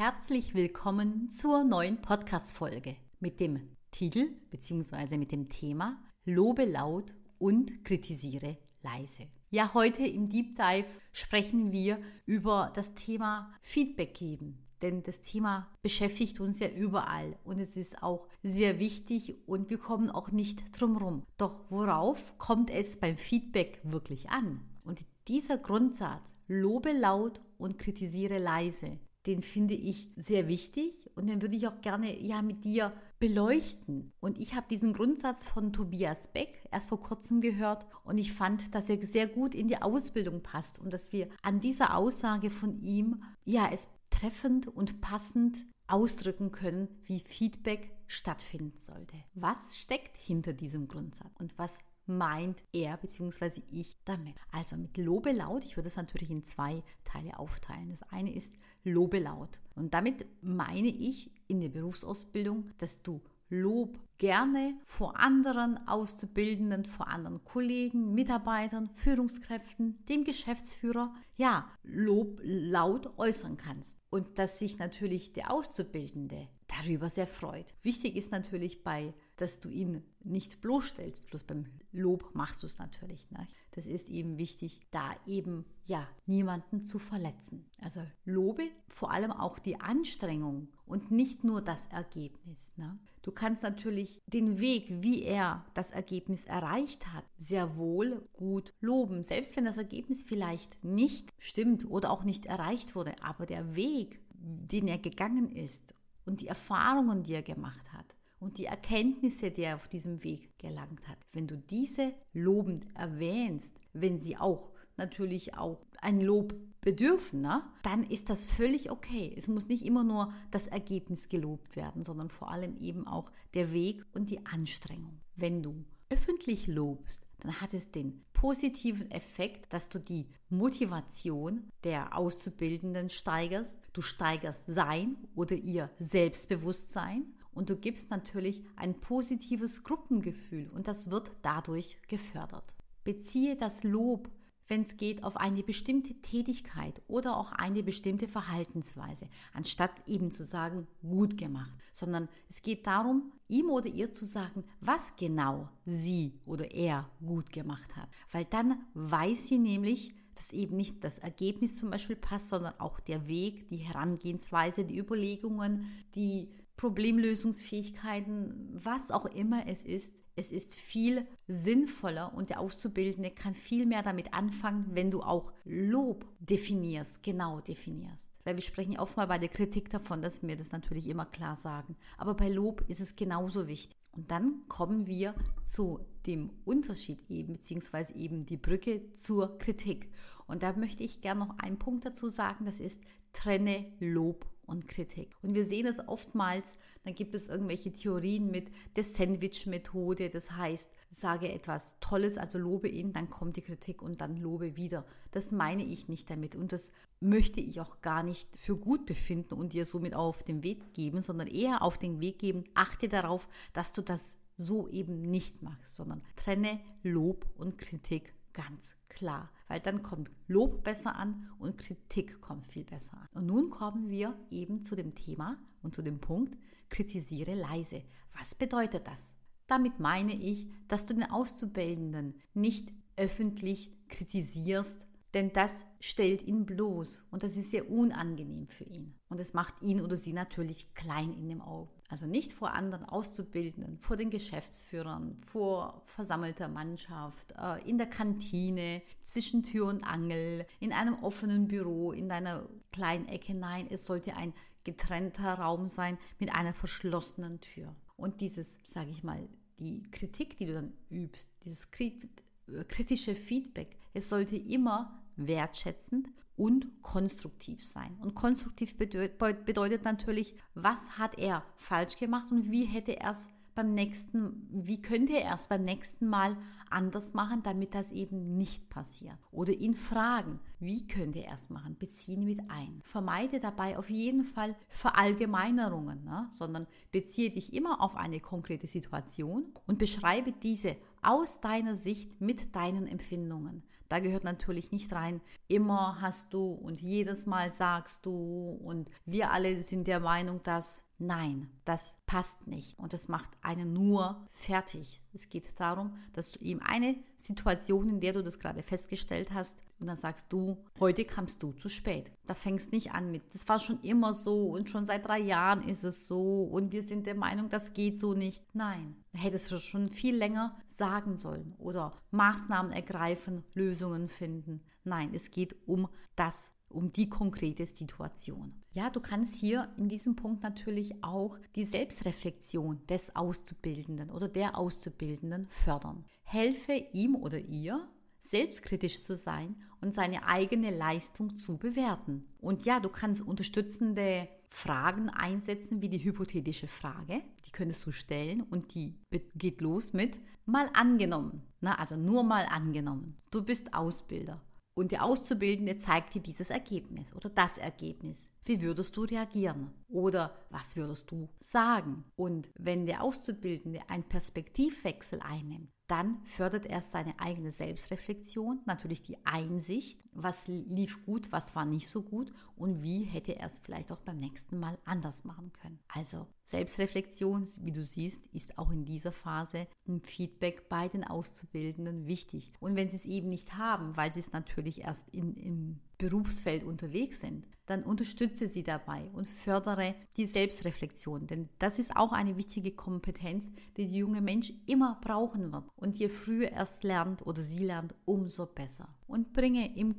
Herzlich willkommen zur neuen Podcast-Folge mit dem Titel bzw. mit dem Thema Lobe laut und kritisiere leise. Ja, heute im Deep Dive sprechen wir über das Thema Feedback geben. Denn das Thema beschäftigt uns ja überall und es ist auch sehr wichtig und wir kommen auch nicht drumherum. Doch worauf kommt es beim Feedback wirklich an? Und dieser Grundsatz, lobe laut und kritisiere leise, den finde ich sehr wichtig und den würde ich auch gerne ja mit dir beleuchten. Und ich habe diesen Grundsatz von Tobias Beck erst vor kurzem gehört und ich fand, dass er sehr gut in die Ausbildung passt und dass wir an dieser Aussage von ihm ja es treffend und passend ausdrücken können, wie Feedback stattfinden sollte. Was steckt hinter diesem Grundsatz und was meint er bzw. ich damit. Also mit Lobe laut, ich würde es natürlich in zwei Teile aufteilen. Das eine ist Lobe laut. Und damit meine ich in der Berufsausbildung, dass du Lob gerne vor anderen Auszubildenden, vor anderen Kollegen, Mitarbeitern, Führungskräften, dem Geschäftsführer, ja, Lob laut äußern kannst. Und dass sich natürlich der Auszubildende darüber sehr freut. Wichtig ist natürlich bei, dass du ihn nicht bloßstellst. Bloß beim Lob machst du es natürlich. Ne? Das ist eben wichtig, da eben ja niemanden zu verletzen. Also lobe vor allem auch die Anstrengung und nicht nur das Ergebnis. Ne? Du kannst natürlich den Weg, wie er das Ergebnis erreicht hat, sehr wohl gut loben. Selbst wenn das Ergebnis vielleicht nicht stimmt oder auch nicht erreicht wurde, aber der Weg, den er gegangen ist und die Erfahrungen, die er gemacht hat und die Erkenntnisse, die er auf diesem Weg gelangt hat, wenn du diese lobend erwähnst, wenn sie auch natürlich auch ein Lob bedürfen, ne? dann ist das völlig okay. Es muss nicht immer nur das Ergebnis gelobt werden, sondern vor allem eben auch der Weg und die Anstrengung. Wenn du öffentlich lobst, dann hat es den positiven Effekt, dass du die Motivation der Auszubildenden steigerst. Du steigerst sein oder ihr Selbstbewusstsein und du gibst natürlich ein positives Gruppengefühl und das wird dadurch gefördert. Beziehe das Lob wenn es geht, auf eine bestimmte Tätigkeit oder auch eine bestimmte Verhaltensweise, anstatt eben zu sagen, gut gemacht, sondern es geht darum, ihm oder ihr zu sagen, was genau sie oder er gut gemacht hat, weil dann weiß sie nämlich, dass eben nicht das Ergebnis zum Beispiel passt, sondern auch der Weg, die Herangehensweise, die Überlegungen, die Problemlösungsfähigkeiten, was auch immer es ist. Es ist viel sinnvoller und der Auszubildende kann viel mehr damit anfangen, wenn du auch Lob definierst, genau definierst. Weil wir sprechen oft mal bei der Kritik davon, dass wir das natürlich immer klar sagen. Aber bei Lob ist es genauso wichtig. Und dann kommen wir zu dem Unterschied eben, beziehungsweise eben die Brücke zur Kritik. Und da möchte ich gerne noch einen Punkt dazu sagen, das ist trenne Lob und Kritik. Und wir sehen es oftmals, dann gibt es irgendwelche Theorien mit der Sandwich-Methode, das heißt, sage etwas Tolles, also lobe ihn, dann kommt die Kritik und dann lobe wieder. Das meine ich nicht damit und das möchte ich auch gar nicht für gut befinden und dir somit auf den Weg geben, sondern eher auf den Weg geben, achte darauf, dass du das so eben nicht machst, sondern trenne Lob und Kritik ganz klar, weil dann kommt Lob besser an und Kritik kommt viel besser an. Und nun kommen wir eben zu dem Thema und zu dem Punkt, kritisiere leise. Was bedeutet das? Damit meine ich, dass du den Auszubildenden nicht öffentlich kritisierst, denn das stellt ihn bloß und das ist sehr unangenehm für ihn. Und es macht ihn oder sie natürlich klein in dem Augen. Also nicht vor anderen Auszubildenden, vor den Geschäftsführern, vor versammelter Mannschaft, äh, in der Kantine, zwischen Tür und Angel, in einem offenen Büro, in deiner kleinen Ecke. Nein, es sollte ein getrennter Raum sein mit einer verschlossenen Tür. Und dieses, sage ich mal, die Kritik, die du dann übst, dieses kritische Feedback, es sollte immer wertschätzend und konstruktiv sein. Und konstruktiv bedeutet natürlich, was hat er falsch gemacht und wie hätte er es beim nächsten, wie könnte er es beim nächsten Mal anders machen, damit das eben nicht passiert? Oder ihn fragen, wie könnte er es machen? Beziehen mit ein. Vermeide dabei auf jeden Fall Verallgemeinerungen, ne? sondern beziehe dich immer auf eine konkrete Situation und beschreibe diese aus deiner Sicht mit deinen Empfindungen. Da gehört natürlich nicht rein, immer hast du und jedes Mal sagst du und wir alle sind der Meinung, dass Nein, das passt nicht und das macht einen nur fertig. Es geht darum, dass du ihm eine Situation, in der du das gerade festgestellt hast, und dann sagst du, heute kamst du zu spät. Da fängst nicht an mit, das war schon immer so und schon seit drei Jahren ist es so und wir sind der Meinung, das geht so nicht. Nein, da hättest du schon viel länger sagen sollen oder Maßnahmen ergreifen, Lösungen finden. Nein, es geht um das um die konkrete Situation. Ja, du kannst hier in diesem Punkt natürlich auch die Selbstreflexion des Auszubildenden oder der Auszubildenden fördern. Helfe ihm oder ihr, selbstkritisch zu sein und seine eigene Leistung zu bewerten. Und ja, du kannst unterstützende Fragen einsetzen, wie die hypothetische Frage. Die könntest du stellen und die geht los mit mal angenommen. Na, also nur mal angenommen. Du bist Ausbilder und der Auszubildende zeigt dir dieses Ergebnis oder das Ergebnis. Wie würdest du reagieren? Oder was würdest du sagen? Und wenn der Auszubildende einen Perspektivwechsel einnimmt, dann fördert er seine eigene Selbstreflexion, natürlich die Einsicht, was lief gut, was war nicht so gut und wie hätte er es vielleicht auch beim nächsten Mal anders machen können. Also Selbstreflexion, wie du siehst, ist auch in dieser Phase ein Feedback bei den Auszubildenden wichtig. Und wenn sie es eben nicht haben, weil sie es natürlich erst in, im Berufsfeld unterwegs sind, dann unterstütze sie dabei und fördere die Selbstreflexion. Denn das ist auch eine wichtige Kompetenz, die der junge Mensch immer brauchen wird. Und je früher erst lernt oder sie lernt, umso besser. Und bringe im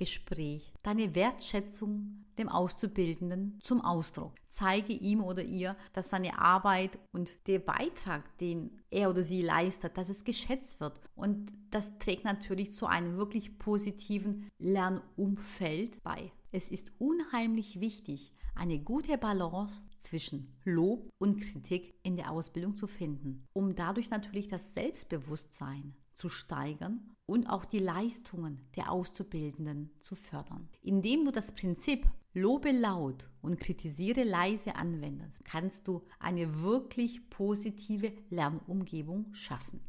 Kritikgespräch deine Wertschätzung dem Auszubildenden zum Ausdruck. Zeige ihm oder ihr, dass seine Arbeit und der Beitrag, den er oder sie leistet, dass es geschätzt wird. Und das trägt natürlich zu einem wirklich positiven Lernumfeld bei. Es ist unheimlich wichtig, eine gute Balance zwischen Lob und Kritik in der Ausbildung zu finden, um dadurch natürlich das Selbstbewusstsein zu steigern und auch die Leistungen der Auszubildenden zu fördern. Indem du das Prinzip Lobe laut und kritisiere leise anwendest, kannst du eine wirklich positive Lernumgebung schaffen.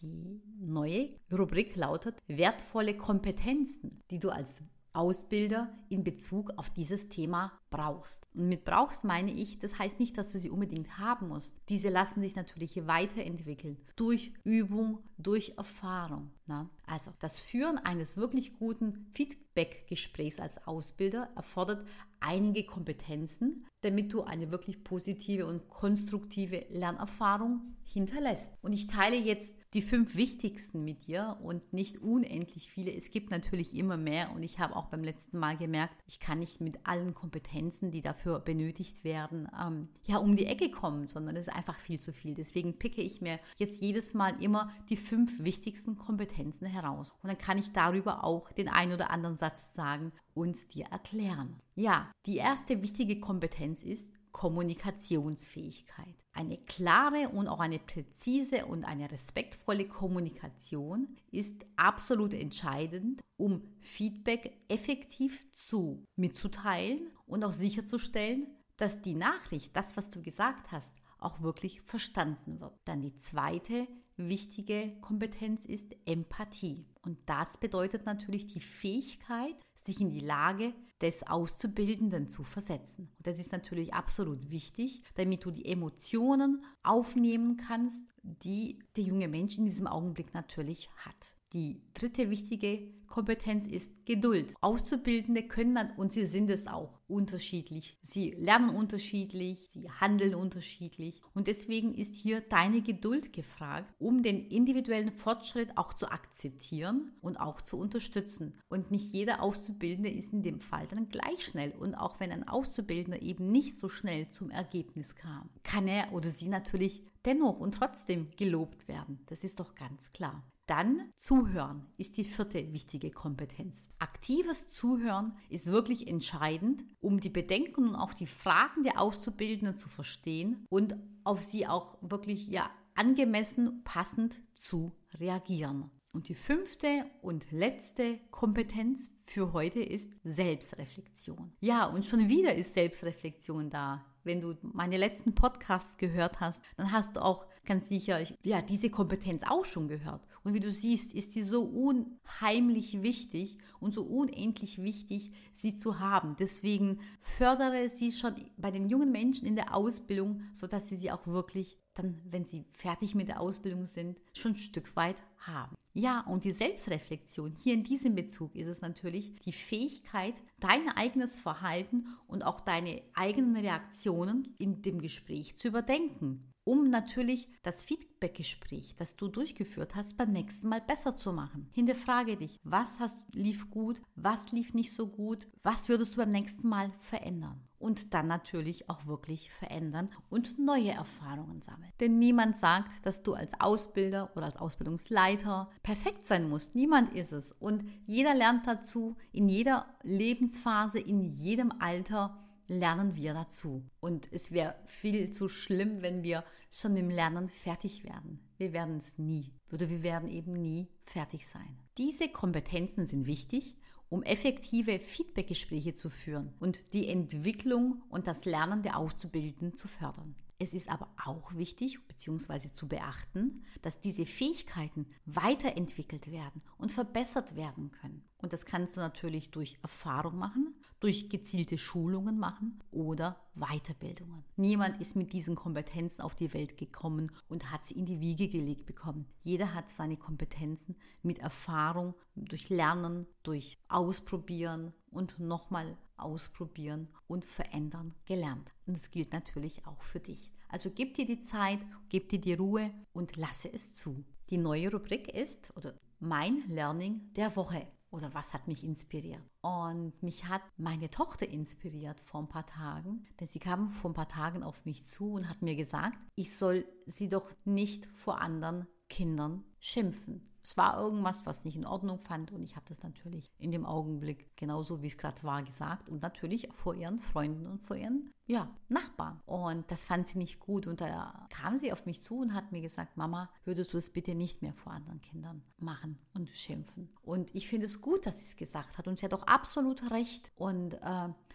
Die neue Rubrik lautet wertvolle Kompetenzen, die du als Ausbilder in Bezug auf dieses Thema brauchst. Und mit brauchst meine ich, das heißt nicht, dass du sie unbedingt haben musst. Diese lassen sich natürlich weiterentwickeln durch Übung, durch Erfahrung. Na? Also das Führen eines wirklich guten Feedback-Gesprächs als Ausbilder erfordert einige Kompetenzen, damit du eine wirklich positive und konstruktive Lernerfahrung hinterlässt. Und ich teile jetzt die fünf wichtigsten mit dir und nicht unendlich viele. Es gibt natürlich immer mehr und ich habe auch beim letzten Mal gemerkt, ich kann nicht mit allen Kompetenzen, die dafür benötigt werden, ähm, ja, um die Ecke kommen, sondern es ist einfach viel zu viel. Deswegen picke ich mir jetzt jedes Mal immer die fünf wichtigsten Kompetenzen heraus. Und dann kann ich darüber auch den einen oder anderen Satz sagen und dir erklären. Ja, die erste wichtige Kompetenz ist Kommunikationsfähigkeit. Eine klare und auch eine präzise und eine respektvolle Kommunikation ist absolut entscheidend, um Feedback effektiv zu mitzuteilen und auch sicherzustellen, dass die Nachricht, das, was du gesagt hast, auch wirklich verstanden wird. Dann die zweite wichtige Kompetenz ist Empathie. Und das bedeutet natürlich die Fähigkeit, sich in die Lage des Auszubildenden zu versetzen. Und das ist natürlich absolut wichtig, damit du die Emotionen aufnehmen kannst, die der junge Mensch in diesem Augenblick natürlich hat. Die dritte wichtige Kompetenz ist Geduld. Auszubildende können dann, und sie sind es auch, unterschiedlich. Sie lernen unterschiedlich, sie handeln unterschiedlich. Und deswegen ist hier deine Geduld gefragt, um den individuellen Fortschritt auch zu akzeptieren und auch zu unterstützen. Und nicht jeder Auszubildende ist in dem Fall dann gleich schnell. Und auch wenn ein Auszubildender eben nicht so schnell zum Ergebnis kam, kann er oder sie natürlich dennoch und trotzdem gelobt werden. Das ist doch ganz klar. Dann Zuhören ist die vierte wichtige Kompetenz. Aktives Zuhören ist wirklich entscheidend, um die Bedenken und auch die Fragen der Auszubildenden zu verstehen und auf sie auch wirklich ja angemessen passend zu reagieren. Und die fünfte und letzte Kompetenz für heute ist Selbstreflexion. Ja, und schon wieder ist Selbstreflexion da. Wenn du meine letzten Podcasts gehört hast, dann hast du auch ganz sicher ja, diese Kompetenz auch schon gehört. Und wie du siehst, ist sie so unheimlich wichtig und so unendlich wichtig, sie zu haben. Deswegen fördere sie schon bei den jungen Menschen in der Ausbildung, sodass sie sie auch wirklich dann, wenn sie fertig mit der Ausbildung sind, schon ein Stück weit haben. Ja, und die Selbstreflexion, hier in diesem Bezug ist es natürlich die Fähigkeit, dein eigenes Verhalten und auch deine eigenen Reaktionen in dem Gespräch zu überdenken um natürlich das Feedbackgespräch, das du durchgeführt hast, beim nächsten Mal besser zu machen. Hinterfrage dich, was hast, lief gut, was lief nicht so gut, was würdest du beim nächsten Mal verändern? Und dann natürlich auch wirklich verändern und neue Erfahrungen sammeln. Denn niemand sagt, dass du als Ausbilder oder als Ausbildungsleiter perfekt sein musst. Niemand ist es. Und jeder lernt dazu, in jeder Lebensphase, in jedem Alter lernen wir dazu. Und es wäre viel zu schlimm, wenn wir schon mit dem Lernen fertig werden. Wir werden es nie. Oder wir werden eben nie fertig sein. Diese Kompetenzen sind wichtig, um effektive Feedbackgespräche zu führen und die Entwicklung und das Lernen der Auszubildenden zu fördern. Es ist aber auch wichtig bzw. zu beachten, dass diese Fähigkeiten weiterentwickelt werden und verbessert werden können. Und das kannst du natürlich durch Erfahrung machen, durch gezielte Schulungen machen oder Weiterbildungen. Niemand ist mit diesen Kompetenzen auf die Welt gekommen und hat sie in die Wiege gelegt bekommen. Jeder hat seine Kompetenzen mit Erfahrung, durch Lernen, durch Ausprobieren und nochmal ausprobieren und verändern gelernt. Und das gilt natürlich auch für dich. Also gib dir die Zeit, gib dir die Ruhe und lasse es zu. Die neue Rubrik ist oder mein Learning der Woche oder was hat mich inspiriert? Und mich hat meine Tochter inspiriert vor ein paar Tagen, denn sie kam vor ein paar Tagen auf mich zu und hat mir gesagt, ich soll sie doch nicht vor anderen Kindern schimpfen. Es war irgendwas, was ich in Ordnung fand und ich habe das natürlich in dem Augenblick genauso, wie es gerade war, gesagt und natürlich vor ihren Freunden und vor ihren ja, Nachbarn. Und das fand sie nicht gut und da kam sie auf mich zu und hat mir gesagt, Mama, würdest du es bitte nicht mehr vor anderen Kindern machen und schimpfen. Und ich finde es gut, dass sie es gesagt hat und sie hat auch absolut recht. Und äh,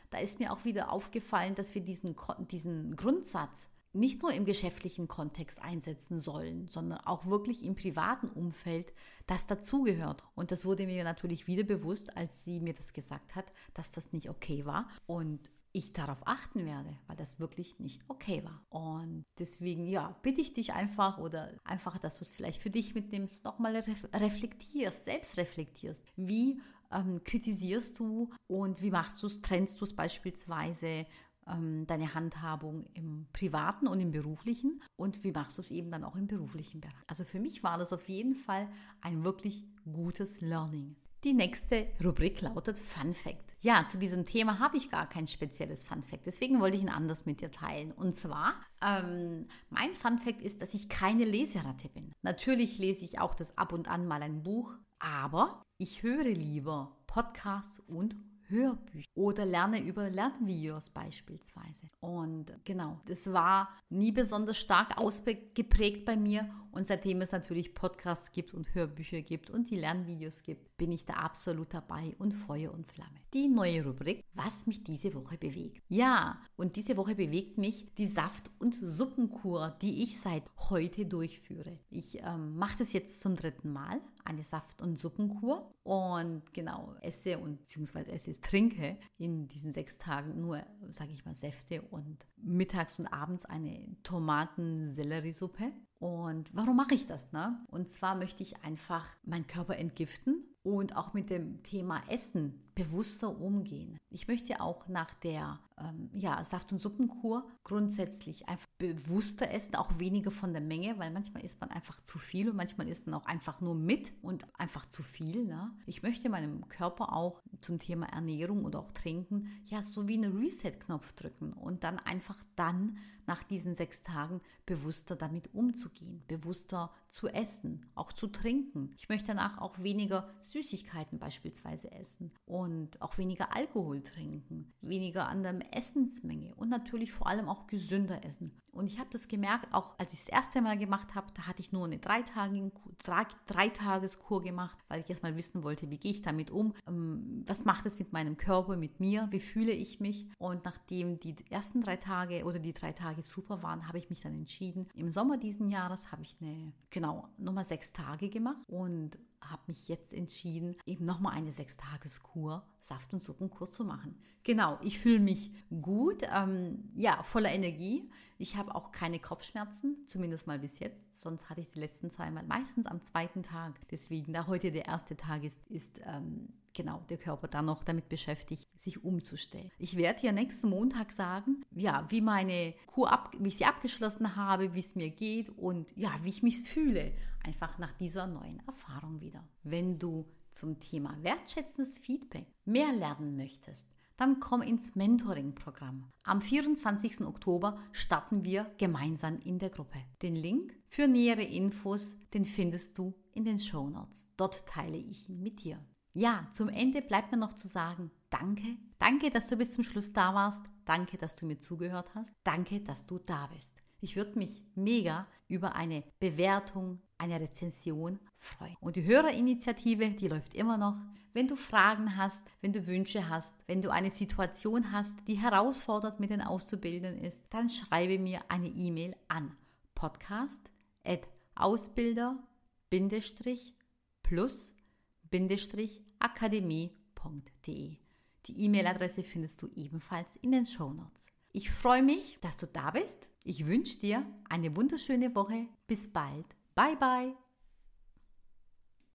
da ist mir auch wieder aufgefallen, dass wir diesen, diesen Grundsatz nicht nur im geschäftlichen Kontext einsetzen sollen, sondern auch wirklich im privaten Umfeld, das dazugehört. Und das wurde mir natürlich wieder bewusst, als sie mir das gesagt hat, dass das nicht okay war. Und ich darauf achten werde, weil das wirklich nicht okay war. Und deswegen, ja, bitte ich dich einfach oder einfach, dass du es vielleicht für dich mitnimmst, nochmal reflektierst, selbst reflektierst. Wie ähm, kritisierst du und wie machst du es? Trennst du es beispielsweise ähm, deine Handhabung im privaten und im beruflichen und wie machst du es eben dann auch im beruflichen Bereich. Also für mich war das auf jeden Fall ein wirklich gutes Learning. Die nächste Rubrik lautet Fun Fact. Ja, zu diesem Thema habe ich gar kein spezielles Fun Fact, deswegen wollte ich ihn anders mit dir teilen. Und zwar, ähm, mein Fun Fact ist, dass ich keine Leseratte bin. Natürlich lese ich auch das ab und an mal ein Buch, aber ich höre lieber Podcasts und Hörbücher oder lerne über Lernvideos beispielsweise. Und genau, das war nie besonders stark ausgeprägt bei mir. Und seitdem es natürlich Podcasts gibt und Hörbücher gibt und die Lernvideos gibt, bin ich da absolut dabei und Feuer und Flamme. Die neue Rubrik, was mich diese Woche bewegt. Ja, und diese Woche bewegt mich die Saft- und Suppenkur, die ich seit heute durchführe. Ich ähm, mache das jetzt zum dritten Mal, eine Saft- und Suppenkur. Und genau, esse und beziehungsweise esse, trinke in diesen sechs Tagen nur, sage ich mal, Säfte und mittags und abends eine Tomaten-Selleriesuppe. Und warum mache ich das? Ne? Und zwar möchte ich einfach meinen Körper entgiften und auch mit dem Thema Essen bewusster umgehen. Ich möchte auch nach der ähm, ja, Saft- und Suppenkur grundsätzlich einfach bewusster essen, auch weniger von der Menge, weil manchmal isst man einfach zu viel und manchmal isst man auch einfach nur mit und einfach zu viel. Ne? Ich möchte meinem Körper auch zum Thema Ernährung oder auch Trinken ja so wie einen Reset-Knopf drücken und dann einfach dann nach diesen sechs Tagen bewusster damit umzugehen, bewusster zu essen, auch zu trinken. Ich möchte danach auch weniger Süßigkeiten beispielsweise essen und auch weniger Alkohol trinken, weniger an der Essensmenge und natürlich vor allem auch gesünder essen. Und ich habe das gemerkt, auch als ich das erste Mal gemacht habe, da hatte ich nur eine Dreitageskur gemacht, weil ich erstmal wissen wollte, wie gehe ich damit um, ähm, was macht es mit meinem Körper, mit mir, wie fühle ich mich. Und nachdem die ersten drei Tage oder die drei Tage super waren, habe ich mich dann entschieden. Im Sommer diesen Jahres habe ich eine, genau, nochmal sechs Tage gemacht und habe mich jetzt entschieden, eben nochmal eine Sechstageskur, Saft- und Suppenkur zu machen. Genau, ich fühle mich gut, ähm, ja, voller Energie. Ich habe auch keine Kopfschmerzen, zumindest mal bis jetzt. Sonst hatte ich die letzten zweimal meistens am zweiten Tag. Deswegen, da heute der erste Tag ist, ist ähm, genau der Körper dann noch damit beschäftigt, sich umzustellen. Ich werde dir nächsten Montag sagen, ja, wie meine Kur ab, wie ich sie abgeschlossen habe, wie es mir geht und ja, wie ich mich fühle, einfach nach dieser neuen Erfahrung wieder. Wenn du zum Thema wertschätzendes Feedback mehr lernen möchtest, dann komm ins Mentoring-Programm. Am 24. Oktober starten wir gemeinsam in der Gruppe. Den Link für nähere Infos, den findest du in den Show Notes. Dort teile ich ihn mit dir. Ja, zum Ende bleibt mir noch zu sagen, danke. Danke, dass du bis zum Schluss da warst. Danke, dass du mir zugehört hast. Danke, dass du da bist. Ich würde mich mega über eine Bewertung, eine Rezension freuen. Und die Hörerinitiative, die läuft immer noch. Wenn du Fragen hast, wenn du Wünsche hast, wenn du eine Situation hast, die herausfordert mit den Auszubildenden ist, dann schreibe mir eine E-Mail an podcast.ausbilder-plus-akademie.de. Die E-Mail-Adresse findest du ebenfalls in den Show Notes. Ich freue mich, dass du da bist. Ich wünsche dir eine wunderschöne Woche. Bis bald. Bye bye.